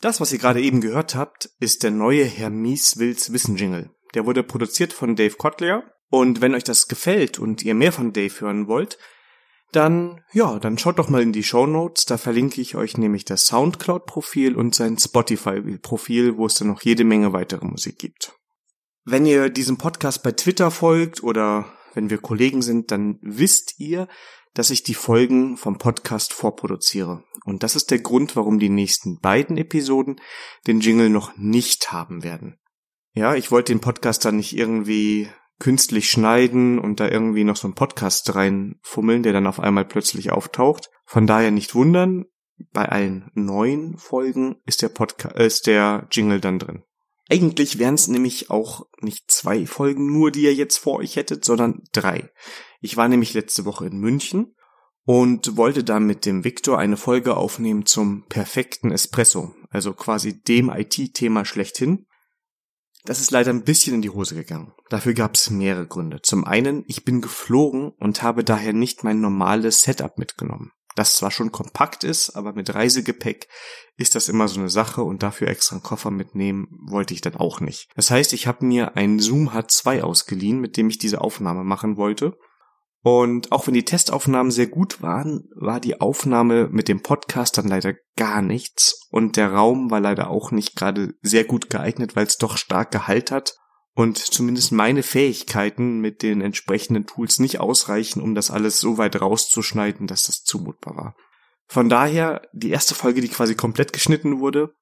Das, was ihr gerade eben gehört habt, ist der neue Herr Wills Wissen Jingle. Der wurde produziert von Dave Kotler. Und wenn euch das gefällt und ihr mehr von Dave hören wollt, dann, ja, dann schaut doch mal in die Show Notes. Da verlinke ich euch nämlich das Soundcloud-Profil und sein Spotify-Profil, wo es dann noch jede Menge weitere Musik gibt. Wenn ihr diesem Podcast bei Twitter folgt oder wenn wir Kollegen sind, dann wisst ihr, dass ich die Folgen vom Podcast vorproduziere. Und das ist der Grund, warum die nächsten beiden Episoden den Jingle noch nicht haben werden. Ja, ich wollte den Podcast dann nicht irgendwie künstlich schneiden und da irgendwie noch so einen Podcast reinfummeln, der dann auf einmal plötzlich auftaucht. Von daher nicht wundern, bei allen neuen Folgen ist der Podcast, äh, ist der Jingle dann drin. Eigentlich wären es nämlich auch nicht zwei Folgen nur, die ihr jetzt vor euch hättet, sondern drei. Ich war nämlich letzte Woche in München und wollte da mit dem Victor eine Folge aufnehmen zum perfekten Espresso, also quasi dem IT-Thema schlechthin. Das ist leider ein bisschen in die Hose gegangen. Dafür gab es mehrere Gründe. Zum einen, ich bin geflogen und habe daher nicht mein normales Setup mitgenommen. Das zwar schon kompakt ist, aber mit Reisegepäck ist das immer so eine Sache und dafür extra einen Koffer mitnehmen wollte ich dann auch nicht. Das heißt, ich habe mir ein Zoom H2 ausgeliehen, mit dem ich diese Aufnahme machen wollte und auch wenn die Testaufnahmen sehr gut waren, war die Aufnahme mit dem Podcast dann leider gar nichts. Und der Raum war leider auch nicht gerade sehr gut geeignet, weil es doch stark Gehalt hat. Und zumindest meine Fähigkeiten mit den entsprechenden Tools nicht ausreichen, um das alles so weit rauszuschneiden, dass das zumutbar war. Von daher die erste Folge, die quasi komplett geschnitten wurde.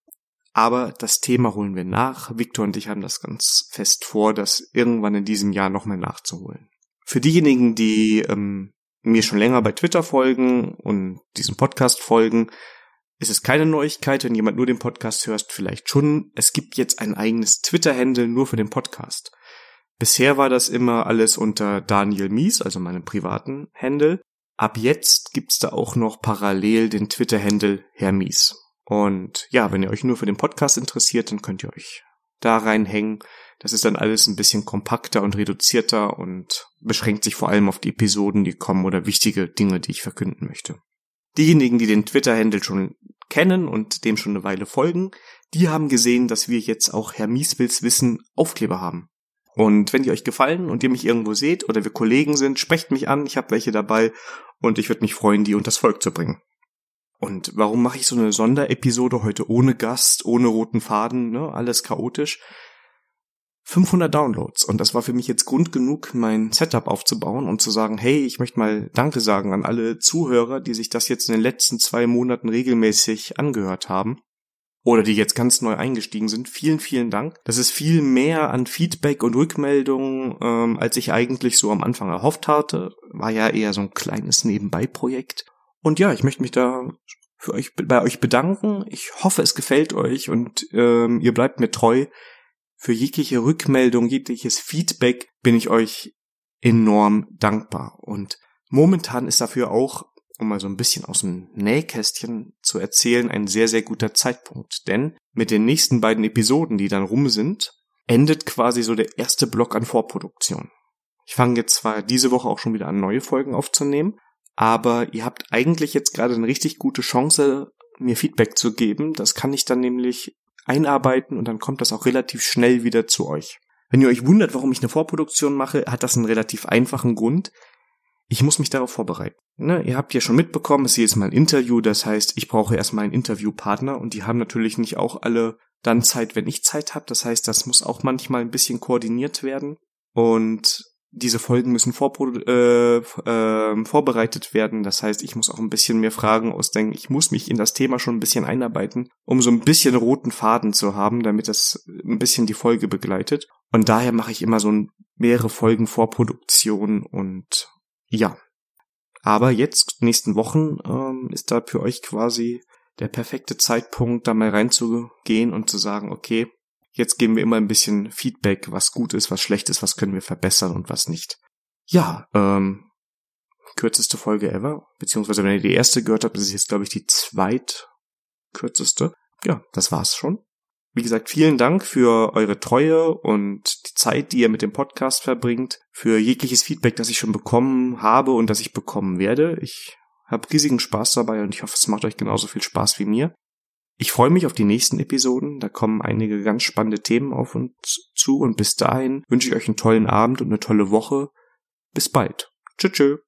Aber das Thema holen wir nach. Victor und ich haben das ganz fest vor, das irgendwann in diesem Jahr nochmal nachzuholen. Für diejenigen, die ähm, mir schon länger bei Twitter folgen und diesem Podcast folgen, ist es keine Neuigkeit, wenn jemand nur den Podcast hört, vielleicht schon. Es gibt jetzt ein eigenes Twitter-Handle nur für den Podcast. Bisher war das immer alles unter Daniel Mies, also meinem privaten Handle. Ab jetzt gibt's da auch noch parallel den Twitter-Handle Herr Mies. Und ja, wenn ihr euch nur für den Podcast interessiert, dann könnt ihr euch da reinhängen. Das ist dann alles ein bisschen kompakter und reduzierter und beschränkt sich vor allem auf die Episoden, die kommen oder wichtige Dinge, die ich verkünden möchte. Diejenigen, die den Twitter-Handle schon kennen und dem schon eine Weile folgen, die haben gesehen, dass wir jetzt auch Herr Mieswils Wissen Aufkleber haben. Und wenn die euch gefallen und ihr mich irgendwo seht oder wir Kollegen sind, sprecht mich an, ich habe welche dabei und ich würde mich freuen, die unters Volk zu bringen. Und warum mache ich so eine Sonderepisode heute ohne Gast, ohne roten Faden, ne, alles chaotisch? 500 Downloads und das war für mich jetzt Grund genug, mein Setup aufzubauen und zu sagen, hey, ich möchte mal Danke sagen an alle Zuhörer, die sich das jetzt in den letzten zwei Monaten regelmäßig angehört haben oder die jetzt ganz neu eingestiegen sind. Vielen, vielen Dank. Das ist viel mehr an Feedback und Rückmeldungen, ähm, als ich eigentlich so am Anfang erhofft hatte. War ja eher so ein kleines Nebenbei-Projekt. Und ja, ich möchte mich da für euch bei euch bedanken. Ich hoffe, es gefällt euch und ähm, ihr bleibt mir treu. Für jegliche Rückmeldung, jegliches Feedback bin ich euch enorm dankbar. Und momentan ist dafür auch, um mal so ein bisschen aus dem Nähkästchen zu erzählen, ein sehr, sehr guter Zeitpunkt. Denn mit den nächsten beiden Episoden, die dann rum sind, endet quasi so der erste Block an Vorproduktion. Ich fange jetzt zwar diese Woche auch schon wieder an, neue Folgen aufzunehmen, aber ihr habt eigentlich jetzt gerade eine richtig gute Chance, mir Feedback zu geben. Das kann ich dann nämlich einarbeiten und dann kommt das auch relativ schnell wieder zu euch. Wenn ihr euch wundert, warum ich eine Vorproduktion mache, hat das einen relativ einfachen Grund. Ich muss mich darauf vorbereiten. Ne, ihr habt ja schon mitbekommen, es ist jedes Mal ein Interview, das heißt, ich brauche erstmal einen Interviewpartner und die haben natürlich nicht auch alle dann Zeit, wenn ich Zeit habe. Das heißt, das muss auch manchmal ein bisschen koordiniert werden. Und diese Folgen müssen äh, äh, vorbereitet werden. Das heißt, ich muss auch ein bisschen mehr Fragen ausdenken. Ich muss mich in das Thema schon ein bisschen einarbeiten, um so ein bisschen roten Faden zu haben, damit das ein bisschen die Folge begleitet. Und daher mache ich immer so mehrere Folgen Vorproduktion und ja. Aber jetzt, nächsten Wochen, ähm, ist da für euch quasi der perfekte Zeitpunkt, da mal reinzugehen und zu sagen, okay, Jetzt geben wir immer ein bisschen Feedback, was gut ist, was schlecht ist, was können wir verbessern und was nicht. Ja, ähm, kürzeste Folge ever, beziehungsweise wenn ihr die erste gehört habt, ist jetzt, glaube ich, die zweitkürzeste. Ja, das war's schon. Wie gesagt, vielen Dank für eure Treue und die Zeit, die ihr mit dem Podcast verbringt, für jegliches Feedback, das ich schon bekommen habe und das ich bekommen werde. Ich habe riesigen Spaß dabei und ich hoffe, es macht euch genauso viel Spaß wie mir. Ich freue mich auf die nächsten Episoden. Da kommen einige ganz spannende Themen auf uns zu und bis dahin wünsche ich euch einen tollen Abend und eine tolle Woche. Bis bald. Tschüss. tschüss.